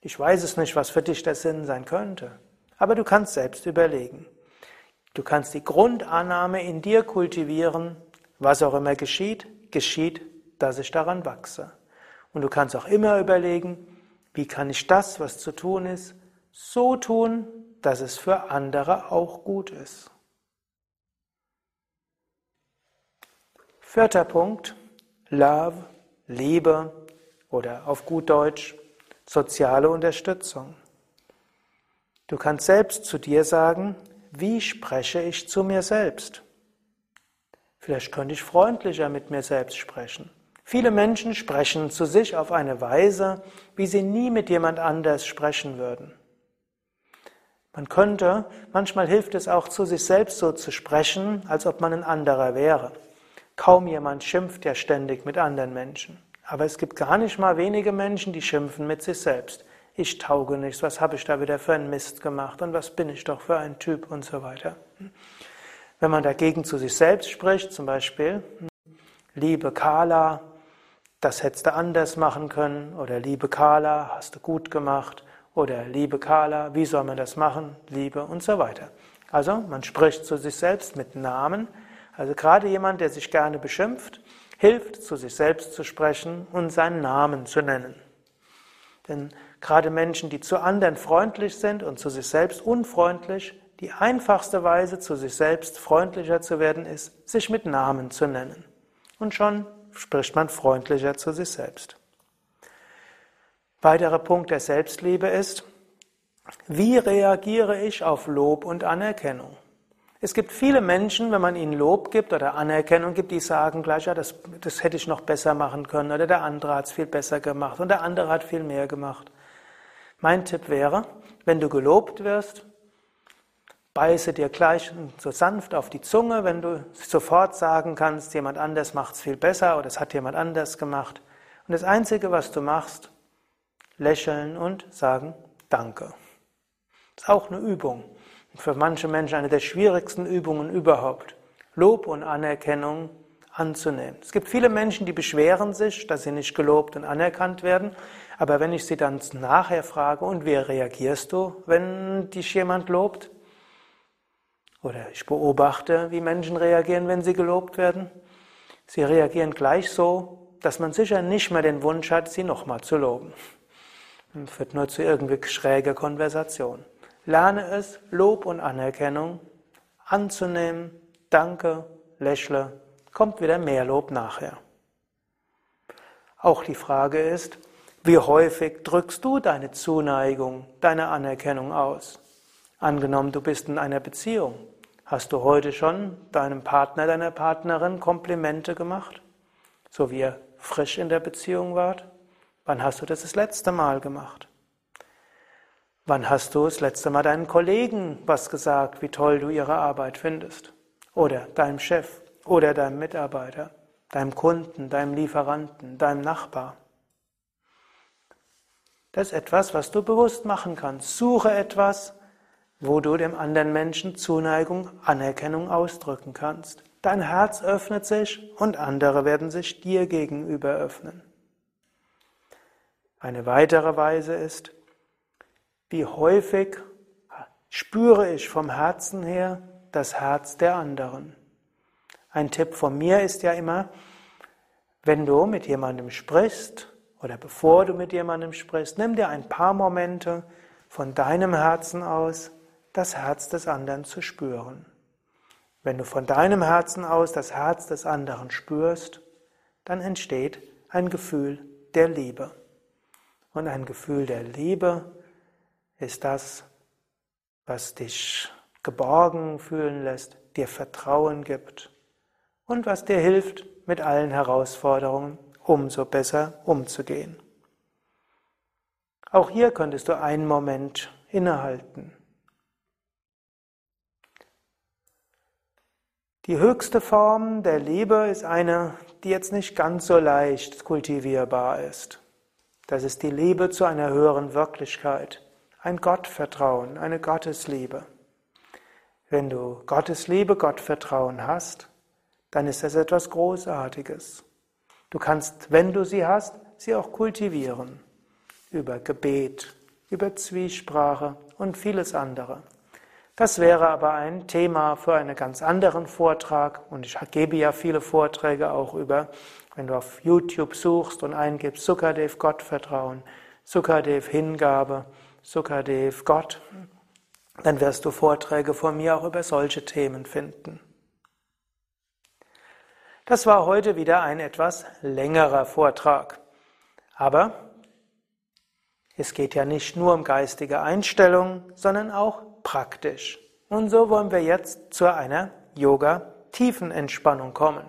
Ich weiß es nicht, was für dich der Sinn sein könnte, aber du kannst selbst überlegen. Du kannst die Grundannahme in dir kultivieren, was auch immer geschieht, geschieht, dass ich daran wachse. Und du kannst auch immer überlegen, wie kann ich das, was zu tun ist, so tun, dass es für andere auch gut ist. Vierter Punkt, Love, Liebe oder auf gut Deutsch soziale Unterstützung. Du kannst selbst zu dir sagen, wie spreche ich zu mir selbst? Vielleicht könnte ich freundlicher mit mir selbst sprechen. Viele Menschen sprechen zu sich auf eine Weise, wie sie nie mit jemand anders sprechen würden. Man könnte, manchmal hilft es auch zu sich selbst so zu sprechen, als ob man ein anderer wäre. Kaum jemand schimpft ja ständig mit anderen Menschen. Aber es gibt gar nicht mal wenige Menschen, die schimpfen mit sich selbst. Ich tauge nichts, was habe ich da wieder für einen Mist gemacht und was bin ich doch für ein Typ und so weiter. Wenn man dagegen zu sich selbst spricht, zum Beispiel, liebe Carla, das hättest du anders machen können oder liebe Carla, hast du gut gemacht oder liebe Carla, wie soll man das machen? Liebe und so weiter. Also man spricht zu sich selbst mit Namen. Also gerade jemand, der sich gerne beschimpft, hilft, zu sich selbst zu sprechen und seinen Namen zu nennen. Denn gerade Menschen, die zu anderen freundlich sind und zu sich selbst unfreundlich, die einfachste Weise, zu sich selbst freundlicher zu werden, ist, sich mit Namen zu nennen. Und schon spricht man freundlicher zu sich selbst. Weiterer Punkt der Selbstliebe ist, wie reagiere ich auf Lob und Anerkennung? Es gibt viele Menschen, wenn man ihnen Lob gibt oder Anerkennung gibt, die sagen gleich, ja, das, das hätte ich noch besser machen können oder der andere hat es viel besser gemacht und der andere hat viel mehr gemacht. Mein Tipp wäre, wenn du gelobt wirst, beiße dir gleich so sanft auf die Zunge, wenn du sofort sagen kannst, jemand anders macht es viel besser oder es hat jemand anders gemacht. Und das Einzige, was du machst, lächeln und sagen Danke. Das ist auch eine Übung für manche Menschen eine der schwierigsten Übungen überhaupt, Lob und Anerkennung anzunehmen. Es gibt viele Menschen, die beschweren sich, dass sie nicht gelobt und anerkannt werden, aber wenn ich sie dann nachher frage, und wie reagierst du, wenn dich jemand lobt? Oder ich beobachte, wie Menschen reagieren, wenn sie gelobt werden. Sie reagieren gleich so, dass man sicher nicht mehr den Wunsch hat, sie nochmal zu loben. Das führt nur zu irgendwie schräger Konversation. Lerne es, Lob und Anerkennung anzunehmen. Danke, lächle, kommt wieder mehr Lob nachher. Auch die Frage ist, wie häufig drückst du deine Zuneigung, deine Anerkennung aus? Angenommen, du bist in einer Beziehung. Hast du heute schon deinem Partner, deiner Partnerin Komplimente gemacht? So wie ihr frisch in der Beziehung wart? Wann hast du das das letzte Mal gemacht? Wann hast du das letzte Mal deinen Kollegen was gesagt, wie toll du ihre Arbeit findest? Oder deinem Chef oder deinem Mitarbeiter, deinem Kunden, deinem Lieferanten, deinem Nachbar? Das ist etwas, was du bewusst machen kannst. Suche etwas, wo du dem anderen Menschen Zuneigung, Anerkennung ausdrücken kannst. Dein Herz öffnet sich und andere werden sich dir gegenüber öffnen. Eine weitere Weise ist, wie häufig spüre ich vom Herzen her das Herz der anderen. Ein Tipp von mir ist ja immer, wenn du mit jemandem sprichst oder bevor du mit jemandem sprichst, nimm dir ein paar Momente von deinem Herzen aus, das Herz des anderen zu spüren. Wenn du von deinem Herzen aus das Herz des anderen spürst, dann entsteht ein Gefühl der Liebe. Und ein Gefühl der Liebe ist das, was dich geborgen fühlen lässt, dir Vertrauen gibt und was dir hilft, mit allen Herausforderungen umso besser umzugehen. Auch hier könntest du einen Moment innehalten. Die höchste Form der Liebe ist eine, die jetzt nicht ganz so leicht kultivierbar ist. Das ist die Liebe zu einer höheren Wirklichkeit, ein Gottvertrauen, eine Gottesliebe. Wenn du Gottesliebe, Gottvertrauen hast, dann ist das etwas Großartiges. Du kannst, wenn du sie hast, sie auch kultivieren. Über Gebet, über Zwiesprache und vieles andere. Das wäre aber ein Thema für einen ganz anderen Vortrag und ich gebe ja viele Vorträge auch über, wenn du auf YouTube suchst und eingibst Sukadev Gottvertrauen, Sukadev Hingabe, Sukadev, Gott, dann wirst du Vorträge von mir auch über solche Themen finden. Das war heute wieder ein etwas längerer Vortrag. Aber es geht ja nicht nur um geistige Einstellung, sondern auch praktisch. Und so wollen wir jetzt zu einer Yoga-Tiefenentspannung kommen.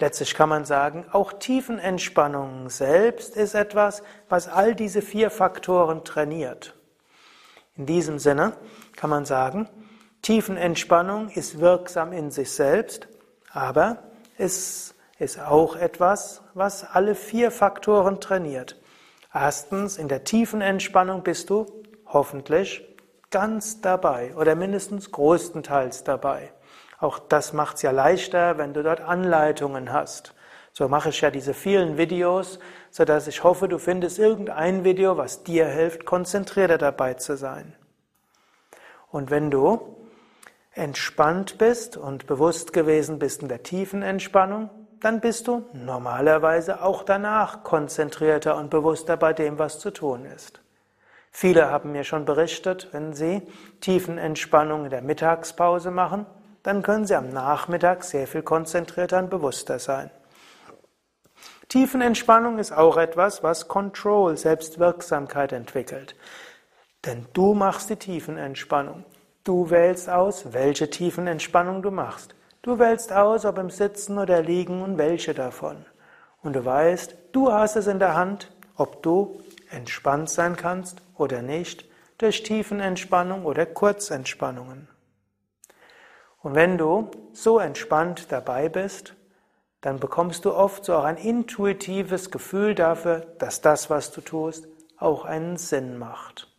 Letztlich kann man sagen, auch Tiefenentspannung selbst ist etwas, was all diese vier Faktoren trainiert. In diesem Sinne kann man sagen, Tiefenentspannung ist wirksam in sich selbst, aber es ist auch etwas, was alle vier Faktoren trainiert. Erstens, in der tiefen Entspannung bist du hoffentlich ganz dabei oder mindestens größtenteils dabei. Auch das macht es ja leichter, wenn du dort Anleitungen hast. So mache ich ja diese vielen Videos, so dass ich hoffe, du findest irgendein Video, was dir hilft, konzentrierter dabei zu sein. Und wenn du entspannt bist und bewusst gewesen bist in der tiefen Entspannung, dann bist du normalerweise auch danach konzentrierter und bewusster bei dem, was zu tun ist. Viele haben mir schon berichtet, wenn sie tiefen Entspannung in der Mittagspause machen, dann können sie am Nachmittag sehr viel konzentrierter und bewusster sein. Tiefenentspannung ist auch etwas, was Control, Selbstwirksamkeit entwickelt. Denn du machst die Tiefenentspannung. Du wählst aus, welche Tiefenentspannung du machst. Du wählst aus, ob im Sitzen oder Liegen und welche davon. Und du weißt, du hast es in der Hand, ob du entspannt sein kannst oder nicht, durch Tiefenentspannung oder Kurzentspannungen. Und wenn du so entspannt dabei bist, dann bekommst du oft so auch ein intuitives Gefühl dafür, dass das, was du tust, auch einen Sinn macht.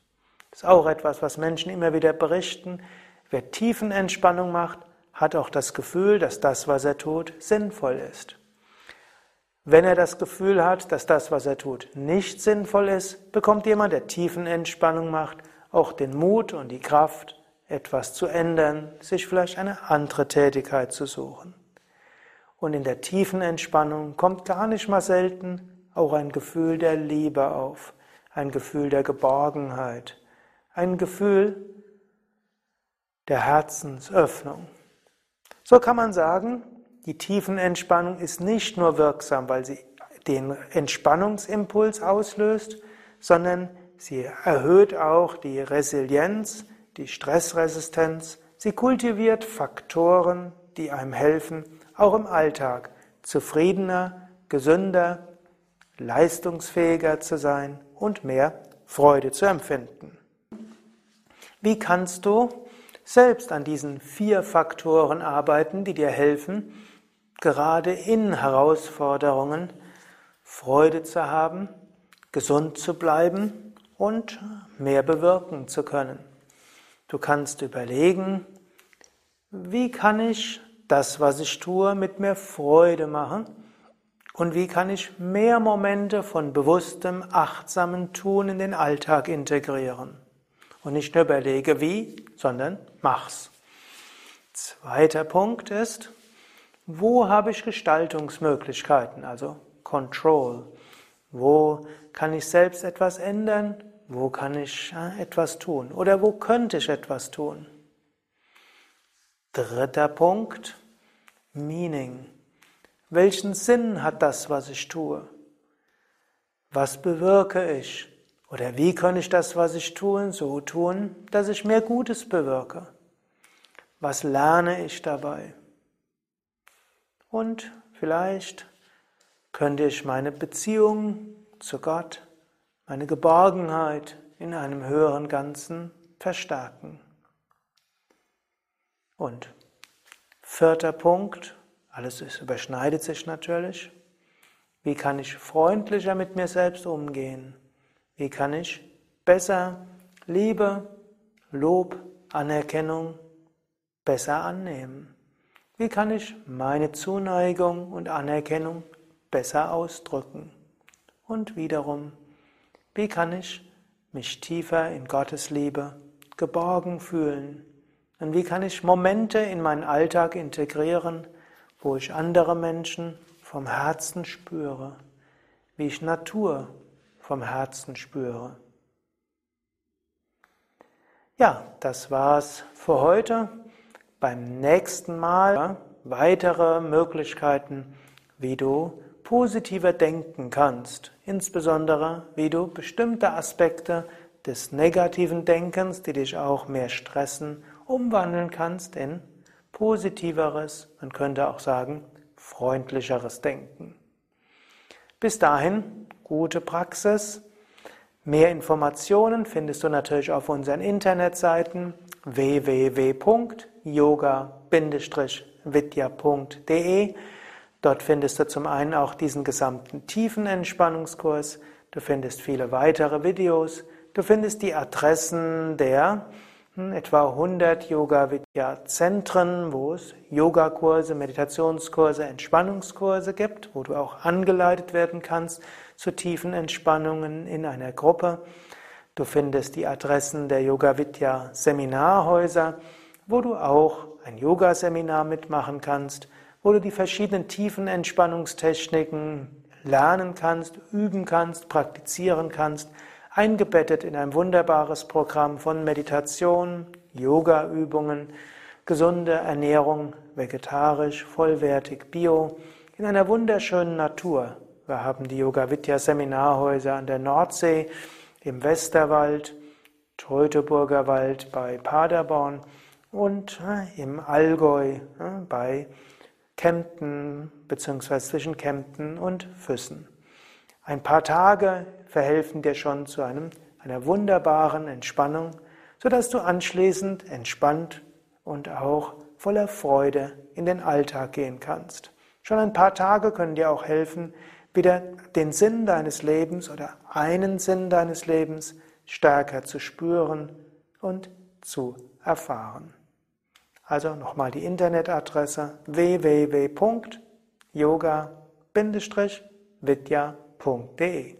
Das ist auch etwas, was Menschen immer wieder berichten. Wer Tiefenentspannung macht, hat auch das Gefühl, dass das, was er tut, sinnvoll ist. Wenn er das Gefühl hat, dass das, was er tut, nicht sinnvoll ist, bekommt jemand, der Tiefenentspannung macht, auch den Mut und die Kraft, etwas zu ändern, sich vielleicht eine andere Tätigkeit zu suchen. Und in der tiefen Entspannung kommt gar nicht mal selten auch ein Gefühl der Liebe auf, ein Gefühl der Geborgenheit, ein Gefühl der Herzensöffnung. So kann man sagen, die Tiefenentspannung ist nicht nur wirksam, weil sie den Entspannungsimpuls auslöst, sondern sie erhöht auch die Resilienz, die Stressresistenz, sie kultiviert Faktoren, die einem helfen, auch im Alltag zufriedener, gesünder, leistungsfähiger zu sein und mehr Freude zu empfinden. Wie kannst du selbst an diesen vier Faktoren arbeiten, die dir helfen, gerade in Herausforderungen Freude zu haben, gesund zu bleiben und mehr bewirken zu können. Du kannst überlegen, wie kann ich das, was ich tue, mit mehr Freude machen und wie kann ich mehr Momente von bewusstem, achtsamen Tun in den Alltag integrieren. Und nicht nur überlege, wie, sondern mach's. Zweiter Punkt ist, wo habe ich Gestaltungsmöglichkeiten, also Control? Wo kann ich selbst etwas ändern? Wo kann ich etwas tun? Oder wo könnte ich etwas tun? Dritter Punkt, Meaning. Welchen Sinn hat das, was ich tue? Was bewirke ich? Oder wie kann ich das, was ich tue, so tun, dass ich mehr Gutes bewirke? Was lerne ich dabei? Und vielleicht könnte ich meine Beziehung zu Gott meine Geborgenheit in einem höheren Ganzen verstärken. Und vierter Punkt, alles ist, überschneidet sich natürlich. Wie kann ich freundlicher mit mir selbst umgehen? Wie kann ich besser Liebe, Lob, Anerkennung besser annehmen? Wie kann ich meine Zuneigung und Anerkennung besser ausdrücken? Und wiederum, wie kann ich mich tiefer in Gottes Liebe geborgen fühlen? Und wie kann ich Momente in meinen Alltag integrieren, wo ich andere Menschen vom Herzen spüre, wie ich Natur vom Herzen spüre? Ja, das war's für heute. Beim nächsten Mal weitere Möglichkeiten, wie du positiver denken kannst, insbesondere wie du bestimmte Aspekte des negativen Denkens, die dich auch mehr stressen, umwandeln kannst in positiveres, man könnte auch sagen, freundlicheres Denken. Bis dahin, gute Praxis. Mehr Informationen findest du natürlich auf unseren Internetseiten www.yoga-vidya.de Dort findest du zum einen auch diesen gesamten Tiefenentspannungskurs, du findest viele weitere Videos, du findest die Adressen der hm, etwa 100 Yoga-Vidya-Zentren, wo es Yogakurse, Meditationskurse, Entspannungskurse gibt, wo du auch angeleitet werden kannst zu tiefen Entspannungen in einer Gruppe. Du findest die Adressen der Yoga-Vidya-Seminarhäuser, wo du auch ein Yogaseminar mitmachen kannst wo du die verschiedenen tiefen Entspannungstechniken lernen kannst, üben kannst, praktizieren kannst, eingebettet in ein wunderbares Programm von Meditation, Yoga-Übungen, gesunde Ernährung, vegetarisch, vollwertig, bio, in einer wunderschönen Natur, Wir haben die Yoga Vidya Seminarhäuser an der Nordsee, im Westerwald, Teutoburger Wald bei Paderborn und äh, im Allgäu äh, bei Kempten bzw. zwischen Kempten und Füssen. Ein paar Tage verhelfen dir schon zu einem, einer wunderbaren Entspannung, sodass du anschließend entspannt und auch voller Freude in den Alltag gehen kannst. Schon ein paar Tage können dir auch helfen, wieder den Sinn deines Lebens oder einen Sinn deines Lebens stärker zu spüren und zu erfahren. Also nochmal die Internetadresse www.yoga-vidya.de